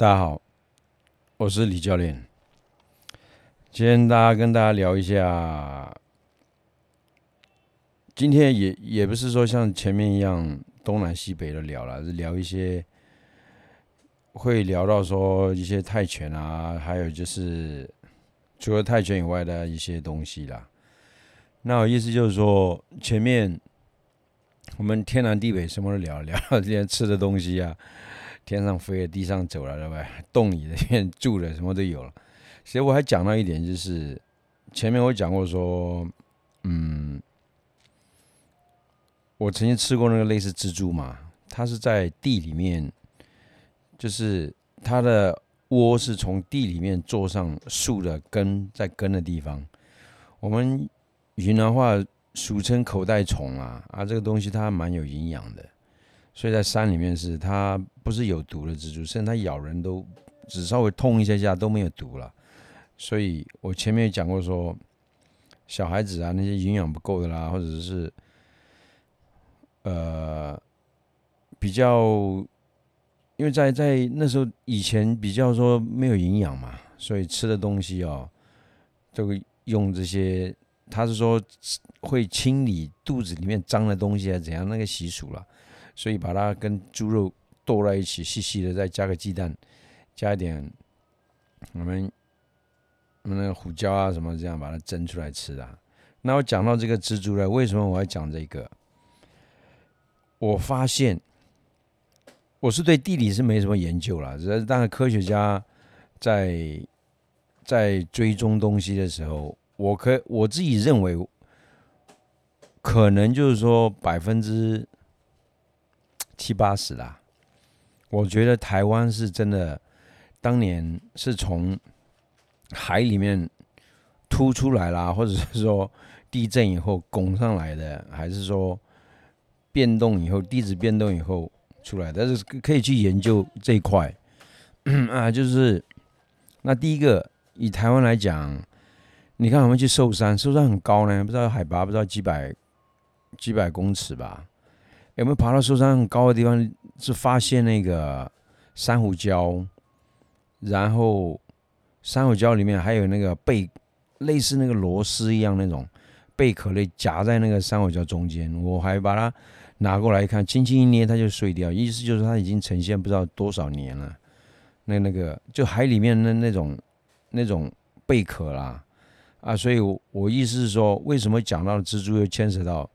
大家好，我是李教练。今天大家跟大家聊一下，今天也也不是说像前面一样东南西北的聊了，是聊一些会聊到说一些泰拳啊，还有就是除了泰拳以外的一些东西啦。那我意思就是说，前面我们天南地北什么都聊，聊到这些吃的东西啊。天上飞的，地上走了，对不对？洞里面住的，什么都有了。其实我还讲到一点，就是前面我讲过说，嗯，我曾经吃过那个类似蜘蛛嘛，它是在地里面，就是它的窝是从地里面坐上树的根，在根的地方。我们云南话俗称口袋虫啊，啊，这个东西它蛮有营养的。所以在山里面是它不是有毒的蜘蛛，甚至它咬人都只稍微痛一下下都没有毒了。所以我前面讲过说，小孩子啊那些营养不够的啦，或者是呃比较，因为在在那时候以前比较说没有营养嘛，所以吃的东西哦，都会用这些，他是说会清理肚子里面脏的东西啊怎样那个习俗了。所以把它跟猪肉剁在一起，细细的，再加个鸡蛋，加一点我们我们那个胡椒啊什么，这样把它蒸出来吃啊。那我讲到这个蜘蛛呢，为什么我要讲这个？我发现我是对地理是没什么研究了，是当然科学家在在追踪东西的时候，我可我自己认为，可能就是说百分之。七八十啦，我觉得台湾是真的，当年是从海里面突出来啦，或者是说地震以后拱上来的，还是说变动以后地质变动以后出来？但是可以去研究这一块 啊，就是那第一个以台湾来讲，你看我们去寿山，寿山很高呢，不知道海拔不知道几百几百公尺吧。有没有爬到寿山很高的地方？是发现那个珊瑚礁，然后珊瑚礁里面还有那个贝，类似那个螺丝一样那种贝壳类夹在那个珊瑚礁中间。我还把它拿过来看，轻轻一捏它就碎掉，意思就是它已经呈现不知道多少年了。那那个就海里面的那种那种贝壳啦，啊，所以我我意思是说，为什么讲到蜘蛛又牵扯到？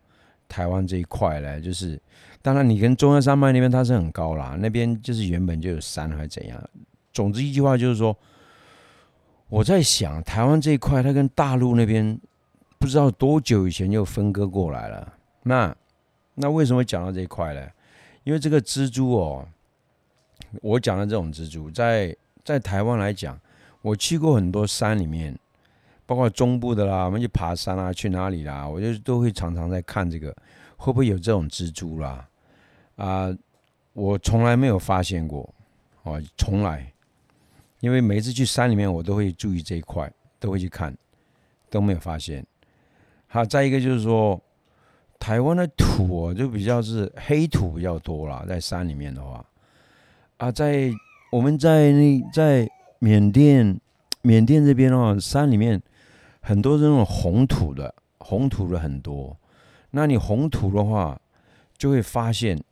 台湾这一块呢，就是当然你跟中央山脉那边它是很高啦，那边就是原本就有山还是怎样。总之一句话就是说，我在想台湾这一块，它跟大陆那边不知道多久以前就分割过来了。那那为什么讲到这一块呢？因为这个蜘蛛哦，我讲的这种蜘蛛，在在台湾来讲，我去过很多山里面。包括中部的啦，我们去爬山啊，去哪里啦？我就都会常常在看这个，会不会有这种蜘蛛啦？啊，我从来没有发现过，哦，从来，因为每次去山里面，我都会注意这一块，都会去看，都没有发现。好，再一个就是说，台湾的土就比较是黑土比较多啦，在山里面的话，啊，在我们在那在缅甸，缅甸这边哦，山里面。很多这种红土的，红土的很多。那你红土的话，就会发现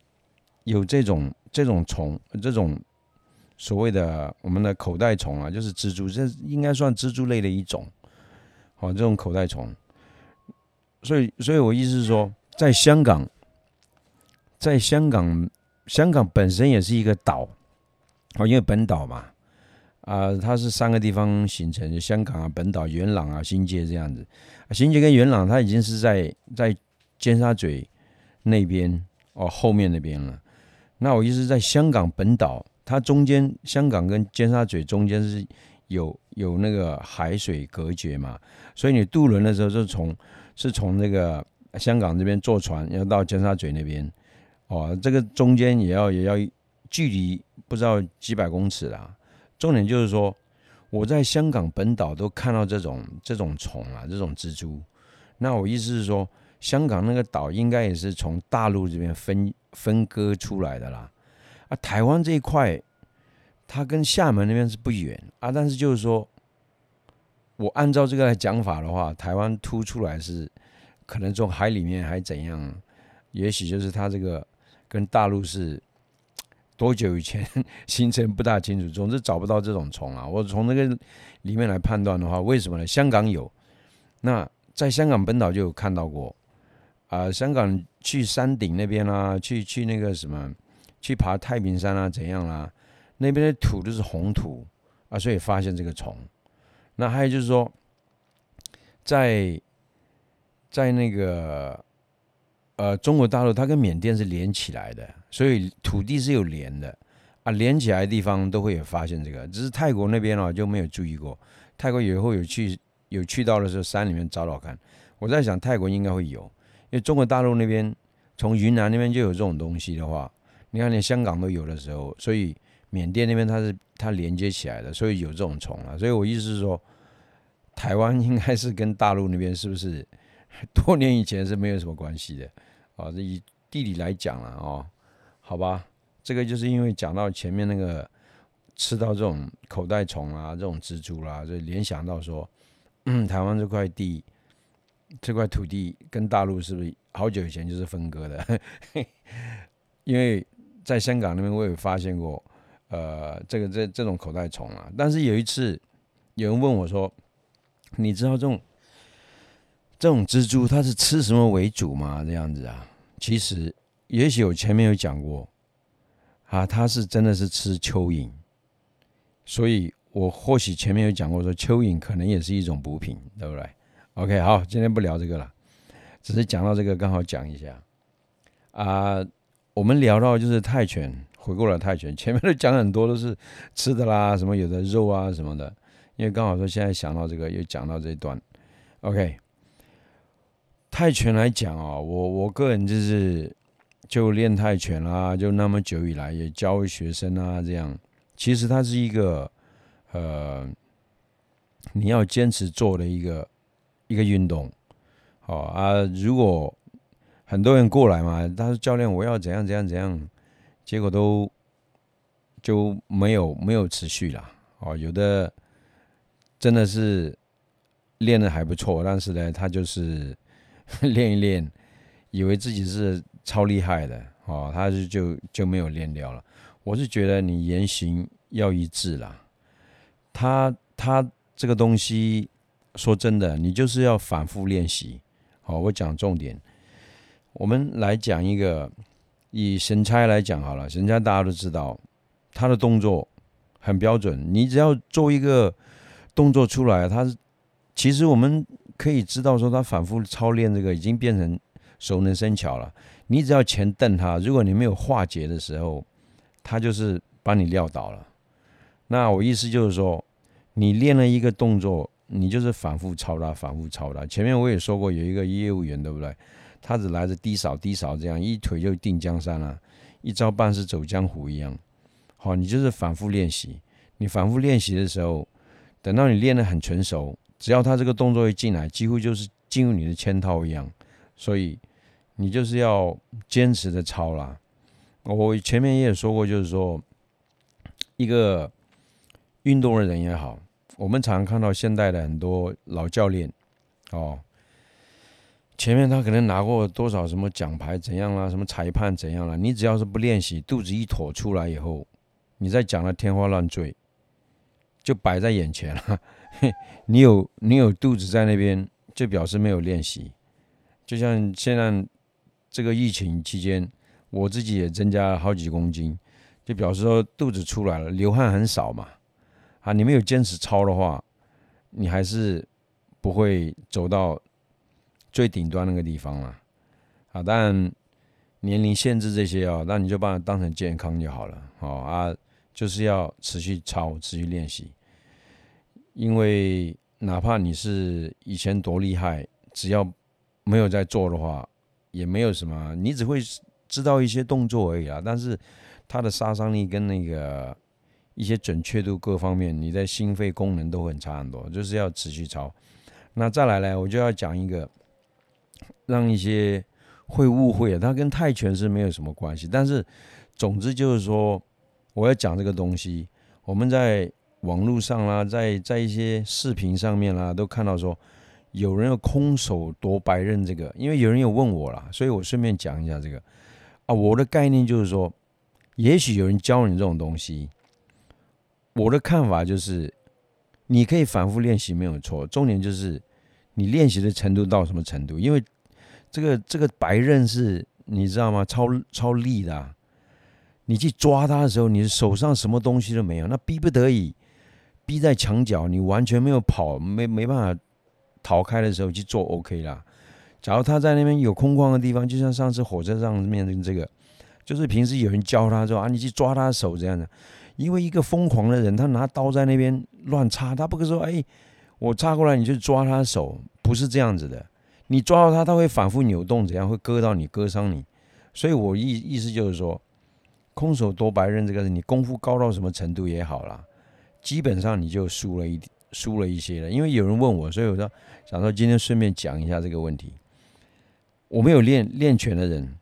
有这种这种虫，这种所谓的我们的口袋虫啊，就是蜘蛛，这应该算蜘蛛类的一种。好，这种口袋虫。所以，所以我意思是说，在香港，在香港，香港本身也是一个岛，哦，因为本岛嘛。啊，它是三个地方形成，就香港啊、本岛、元朗啊、新界这样子。新界跟元朗，它已经是在在尖沙咀那边哦，后面那边了。那我意思在香港本岛，它中间香港跟尖沙咀中间是有有那个海水隔绝嘛，所以你渡轮的时候是从是从那个香港这边坐船要到尖沙咀那边哦，这个中间也要也要距离不知道几百公尺啦。重点就是说，我在香港本岛都看到这种这种虫啊，这种蜘蛛。那我意思是说，香港那个岛应该也是从大陆这边分分割出来的啦。啊，台湾这一块它跟厦门那边是不远啊，但是就是说，我按照这个来讲法的话，台湾凸出来是可能从海里面还怎样，也许就是它这个跟大陆是多久以前 形成不大清楚，总之找不到这种虫啊。我从那个里面来判断的话，为什么呢？香港有，那在香港本岛就有看到过啊，香港去山顶那边啦，去去那个什么，去爬太平山啊，怎样啦？那边的土都是红土啊，所以发现这个虫。那还有就是说，在在那个呃中国大陆，它跟缅甸是连起来的，所以土地是有连的啊，连起来的地方都会有发现这个。只是泰国那边哦就没有注意过。泰国以后有去有去到的时候，山里面找找看。我在想泰国应该会有，因为中国大陆那边从云南那边就有这种东西的话，你看连香港都有的时候，所以。缅甸那边它是它连接起来的，所以有这种虫啊。所以我意思是说，台湾应该是跟大陆那边是不是 多年以前是没有什么关系的啊？这以地理来讲了哦，好吧，这个就是因为讲到前面那个吃到这种口袋虫啊、这种蜘蛛啦，就联想到说，嗯，台湾这块地这块土地跟大陆是不是好久以前就是分割的？因为在香港那边我有发现过。呃，这个这这种口袋虫啊，但是有一次有人问我说：“你知道这种这种蜘蛛它是吃什么为主吗？”这样子啊，其实也许我前面有讲过啊，它是真的是吃蚯蚓，所以我或许前面有讲过说蚯蚓可能也是一种补品，对不对？OK，好，今天不聊这个了，只是讲到这个刚好讲一下啊，我们聊到就是泰拳。回过了泰拳，前面都讲很多都是吃的啦，什么有的肉啊什么的。因为刚好说现在想到这个，又讲到这一段。OK，泰拳来讲啊，我我个人就是就练泰拳啦，就那么久以来也教学生啊，这样。其实它是一个呃，你要坚持做的一个一个运动。好啊，如果很多人过来嘛，他说教练我要怎样怎样怎样。结果都就没有没有持续了哦，有的真的是练的还不错，但是呢，他就是练一练，以为自己是超厉害的哦，他就就就没有练掉了。我是觉得你言行要一致啦，他他这个东西说真的，你就是要反复练习。好，我讲重点，我们来讲一个。以神差来讲好了，神差大家都知道，他的动作很标准。你只要做一个动作出来，他其实我们可以知道说，他反复操练这个已经变成熟能生巧了。你只要前蹬他，如果你没有化解的时候，他就是把你撂倒了。那我意思就是说，你练了一个动作，你就是反复操他，反复操他。前面我也说过，有一个业务员，对不对？他只来着低扫低扫，这样一腿就定江山了，一招半式走江湖一样。好，你就是反复练习。你反复练习的时候，等到你练得很纯熟，只要他这个动作一进来，几乎就是进入你的圈套一样。所以你就是要坚持的操啦。我前面也有说过，就是说一个运动的人也好，我们常看到现代的很多老教练，哦。前面他可能拿过多少什么奖牌怎样啦，什么裁判怎样啦？你只要是不练习，肚子一妥出来以后，你再讲的天花乱坠，就摆在眼前了。你有你有肚子在那边，就表示没有练习。就像现在这个疫情期间，我自己也增加了好几公斤，就表示说肚子出来了，流汗很少嘛。啊，你没有坚持操的话，你还是不会走到。最顶端那个地方了，啊，当然年龄限制这些哦，那你就把它当成健康就好了，哦啊，就是要持续操，持续练习，因为哪怕你是以前多厉害，只要没有在做的话，也没有什么，你只会知道一些动作而已啊，但是它的杀伤力跟那个一些准确度各方面，你的心肺功能都很差很多，就是要持续操。那再来呢，我就要讲一个。让一些会误会，它跟泰拳是没有什么关系。但是，总之就是说，我要讲这个东西，我们在网络上啦，在在一些视频上面啦，都看到说有人要空手夺白刃，这个，因为有人有问我啦，所以我顺便讲一下这个啊。我的概念就是说，也许有人教你这种东西，我的看法就是，你可以反复练习没有错，重点就是你练习的程度到什么程度，因为这个这个白刃是你知道吗？超超利的，你去抓它的时候，你手上什么东西都没有，那逼不得已。逼在墙角，你完全没有跑，没没办法逃开的时候去做 OK 啦。假如他在那边有空旷的地方，就像上次火车上面的这个，就是平时有人教他说啊，你去抓他手这样的。因为一个疯狂的人，他拿刀在那边乱插，他不会说哎，我插过来你就抓他手，不是这样子的。你抓到他，他会反复扭动，怎样会割到你，割伤你。所以我意意思就是说，空手夺白刃这个，你功夫高到什么程度也好啦。基本上你就输了一输了一些了，因为有人问我，所以我说想说今天顺便讲一下这个问题。我没有练练拳的人，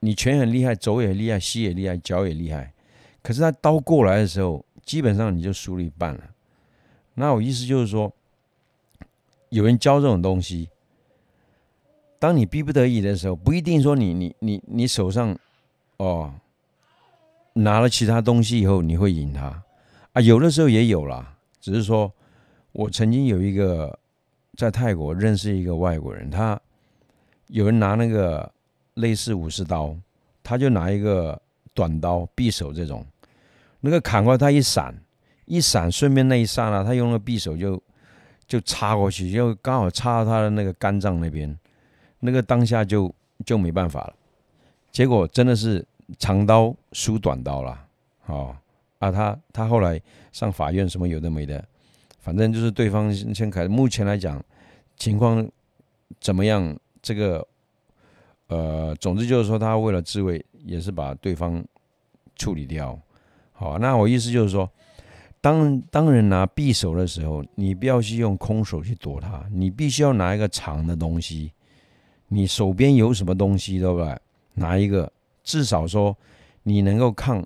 你拳很厉害，肘也厉害，膝也厉害，脚也厉害，可是他刀过来的时候，基本上你就输了一半了。那我意思就是说，有人教这种东西，当你逼不得已的时候，不一定说你你你你手上哦拿了其他东西以后你会赢他。啊，有的时候也有啦，只是说，我曾经有一个在泰国认识一个外国人，他有人拿那个类似武士刀，他就拿一个短刀匕首这种，那个砍过来他一闪，一闪，顺便那一刹那，他用那匕首就就插过去，就刚好插到他的那个肝脏那边，那个当下就就没办法了，结果真的是长刀输短刀了，哦。啊，他他后来上法院什么有的没的，反正就是对方先开。目前来讲，情况怎么样？这个呃，总之就是说，他为了自卫，也是把对方处理掉。好，那我意思就是说，当当人拿匕首的时候，你不要去用空手去躲他，你必须要拿一个长的东西。你手边有什么东西，对不对？拿一个，至少说你能够抗。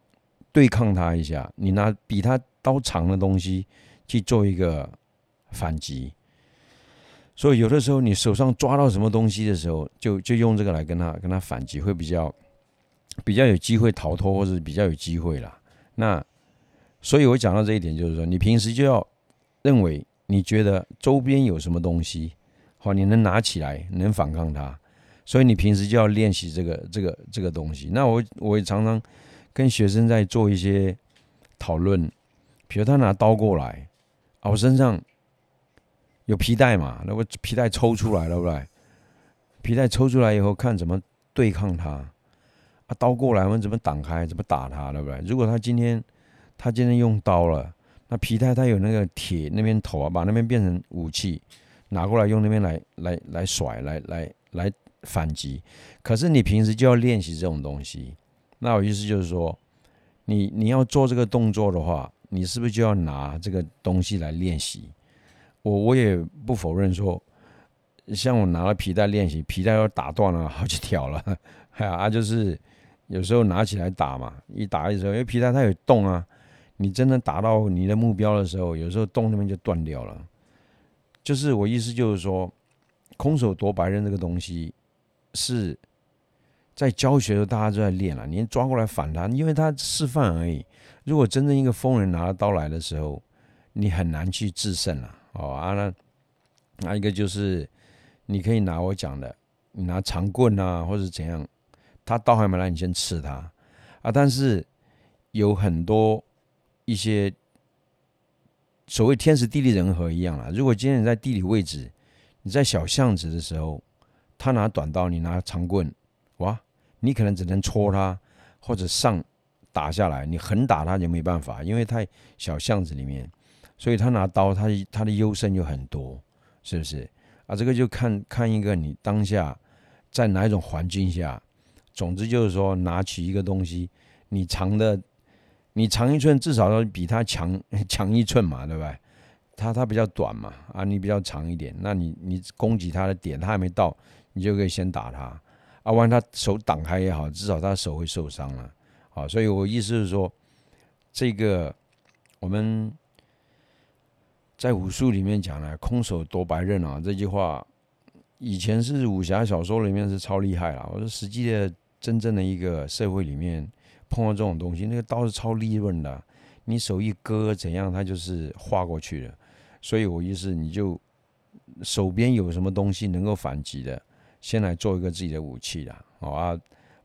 对抗他一下，你拿比他刀长的东西去做一个反击，所以有的时候你手上抓到什么东西的时候，就就用这个来跟他跟他反击，会比较比较有机会逃脱，或者比较有机会啦。那所以我讲到这一点，就是说你平时就要认为你觉得周边有什么东西，好，你能拿起来能反抗他，所以你平时就要练习这个这个这个东西。那我我也常常。跟学生在做一些讨论，比如他拿刀过来，啊，我身上有皮带嘛，那我皮带抽出来了，对不对？皮带抽出来以后，看怎么对抗他。啊，刀过来，我们怎么挡开？怎么打他，对不对？如果他今天他今天用刀了，那皮带他有那个铁那边头啊，把那边变成武器，拿过来用那边来来来甩，来来来反击。可是你平时就要练习这种东西。那我意思就是说，你你要做这个动作的话，你是不是就要拿这个东西来练习？我我也不否认说，像我拿了皮带练习，皮带要打断了好几条了，哎呀，就是有时候拿起来打嘛，一打的时候，因为皮带它有洞啊，你真的打到你的目标的时候，有时候洞那边就断掉了。就是我意思就是说，空手夺白刃这个东西是。在教学的时候，大家都在练了。你抓过来反他，因为他示范而已。如果真正一个疯人拿着刀来的时候，你很难去制胜了。哦啊，那那一个就是你可以拿我讲的，你拿长棍啊，或者怎样，他刀还没来，你先刺他啊。但是有很多一些所谓天时地利人和一样啊。如果今天你在地理位置，你在小巷子的时候，他拿短刀，你拿长棍，哇！你可能只能戳他，或者上打下来，你横打他就没办法，因为太小巷子里面，所以他拿刀，他他的优胜就很多，是不是？啊，这个就看看一个你当下在哪一种环境下，总之就是说，拿起一个东西，你长的，你长一寸，至少要比他强 强一寸嘛，对不对？他他比较短嘛，啊，你比较长一点，那你你攻击他的点，他还没到，你就可以先打他。啊，万一他手挡开也好，至少他手会受伤了。好，所以我意思是说，这个我们在武术里面讲呢“空手夺白刃”啊，这句话以前是武侠小说里面是超厉害了。我说实际的真正的一个社会里面碰到这种东西，那个刀是超利润的，你手一割怎样，它就是划过去了。所以我意思，你就手边有什么东西能够反击的，先来做一个自己的武器啦，好啊，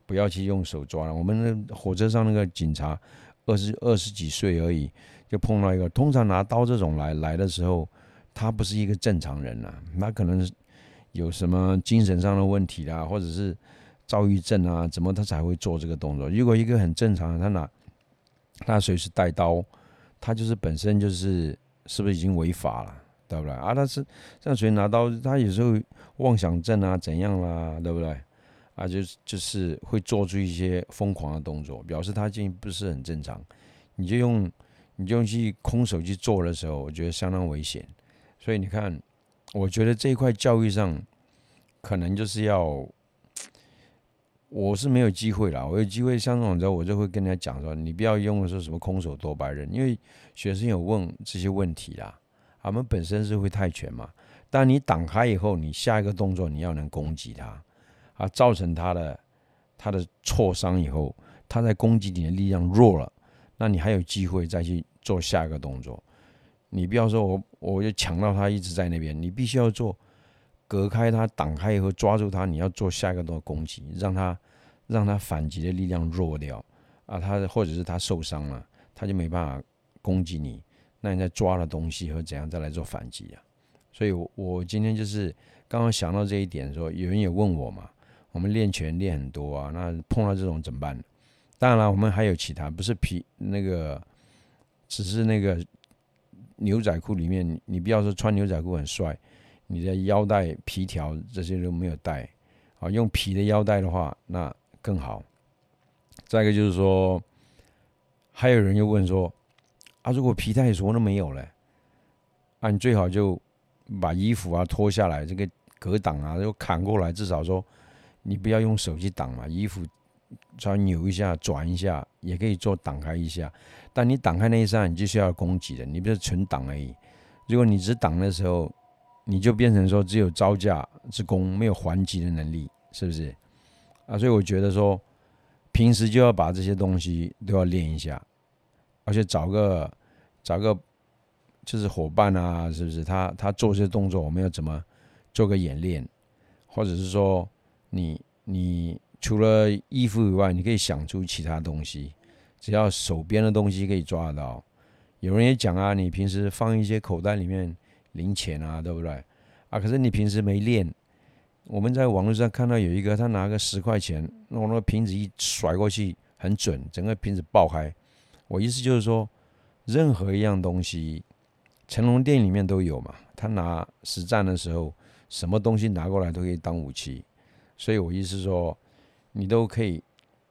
不要去用手抓了。我们那火车上那个警察。二十二十几岁而已，就碰到一个。通常拿刀这种来来的时候，他不是一个正常人呐，他可能有什么精神上的问题啦，或者是躁郁症啊，怎么他才会做这个动作？如果一个很正常的，他拿他随时带刀，他就是本身就是是不是已经违法了，对不对？啊，他是像谁拿刀，他有时候妄想症啊怎样啦，对不对？啊，就就是会做出一些疯狂的动作，表示他已经不是很正常。你就用，你就用去空手去做的时候，我觉得相当危险。所以你看，我觉得这一块教育上，可能就是要，我是没有机会了。我有机会像这种时候，我就会跟人家讲说，你不要用的说什么空手夺白刃，因为学生有问这些问题啦。他们本身是会泰拳嘛，但你挡开以后，你下一个动作你要能攻击他。啊，造成他的他的挫伤以后，他在攻击你的力量弱了，那你还有机会再去做下一个动作。你不要说我我就抢到他一直在那边，你必须要做隔开他挡开以后抓住他，你要做下一个动作攻击，让他让他反击的力量弱掉啊，他或者是他受伤了，他就没办法攻击你，那你再抓了东西和怎样再来做反击啊？所以，我我今天就是刚刚想到这一点，说有人也问我嘛。我们练拳练很多啊，那碰到这种怎么办？当然了，我们还有其他，不是皮那个，只是那个牛仔裤里面，你不要说穿牛仔裤很帅，你的腰带皮条这些都没有带，啊，用皮的腰带的话，那更好。再一个就是说，还有人又问说，啊，如果皮带什么都没有了，啊，你最好就把衣服啊脱下来，这个格挡啊就砍过来，至少说。你不要用手去挡嘛，衣服稍微扭一下、转一下，也可以做挡开一下。但你挡开那一扇，你就需要攻击的，你不是纯挡而已。如果你只挡的时候，你就变成说只有招架之功，没有还击的能力，是不是？啊，所以我觉得说，平时就要把这些东西都要练一下，而且找个找个就是伙伴啊，是不是？他他做这些动作，我们要怎么做个演练，或者是说。你你除了衣服以外，你可以想出其他东西，只要手边的东西可以抓得到。有人也讲啊，你平时放一些口袋里面零钱啊，对不对？啊，可是你平时没练。我们在网络上看到有一个，他拿个十块钱，弄那个瓶子一甩过去，很准，整个瓶子爆开。我意思就是说，任何一样东西，成龙电影里面都有嘛。他拿实战的时候，什么东西拿过来都可以当武器。所以我意思说，你都可以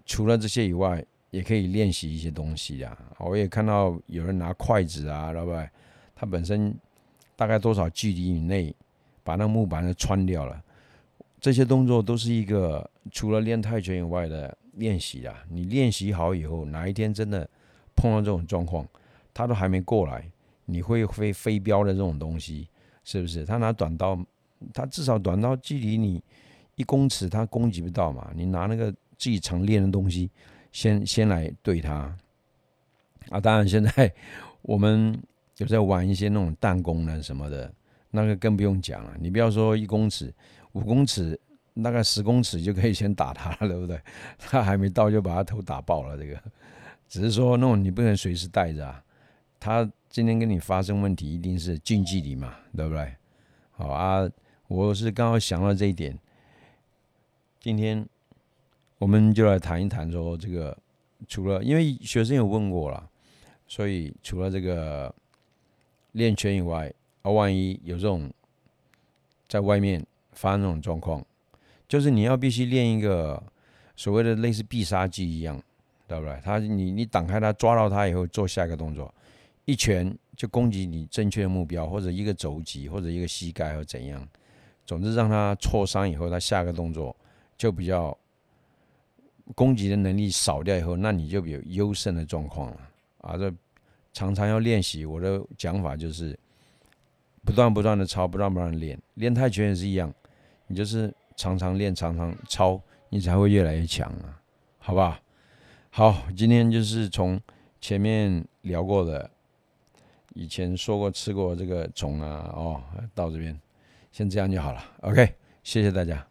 除了这些以外，也可以练习一些东西呀。我也看到有人拿筷子啊，老板，他本身大概多少距离以内把那木板都穿掉了。这些动作都是一个除了练泰拳以外的练习啊。你练习好以后，哪一天真的碰到这种状况，他都还没过来，你会飞飞镖的这种东西，是不是？他拿短刀，他至少短刀距离你。一公尺他攻击不到嘛？你拿那个自己常练的东西，先 先来对他啊！当然现在我们有在玩一些那种弹弓呢什么的，那个更不用讲了。你不要说一公尺、五公尺，大概十公尺就可以先打他了，对不对？他还没到就把他头打爆了。这个只是说那种你不能随时带着啊。他今天跟你发生问题，一定是近距离嘛，对不对？好啊，我是刚好想到这一点。今天我们就来谈一谈，说这个除了因为学生有问过了，所以除了这个练拳以外，啊，万一有这种在外面发生这种状况，就是你要必须练一个所谓的类似必杀技一样，对不对？他你你挡开他，抓到他以后做下一个动作，一拳就攻击你正确的目标，或者一个肘击，或者一个膝盖或怎样，总之让他挫伤以后，他下个动作。就比较攻击的能力少掉以后，那你就有优胜的状况了啊！这常常要练习。我的讲法就是不断不断的抄，不断不断的练。练泰拳也是一样，你就是常常练，常常抄，你才会越来越强啊，好不好？好，今天就是从前面聊过的，以前说过吃过这个虫啊，哦，到这边先这样就好了。OK，谢谢大家。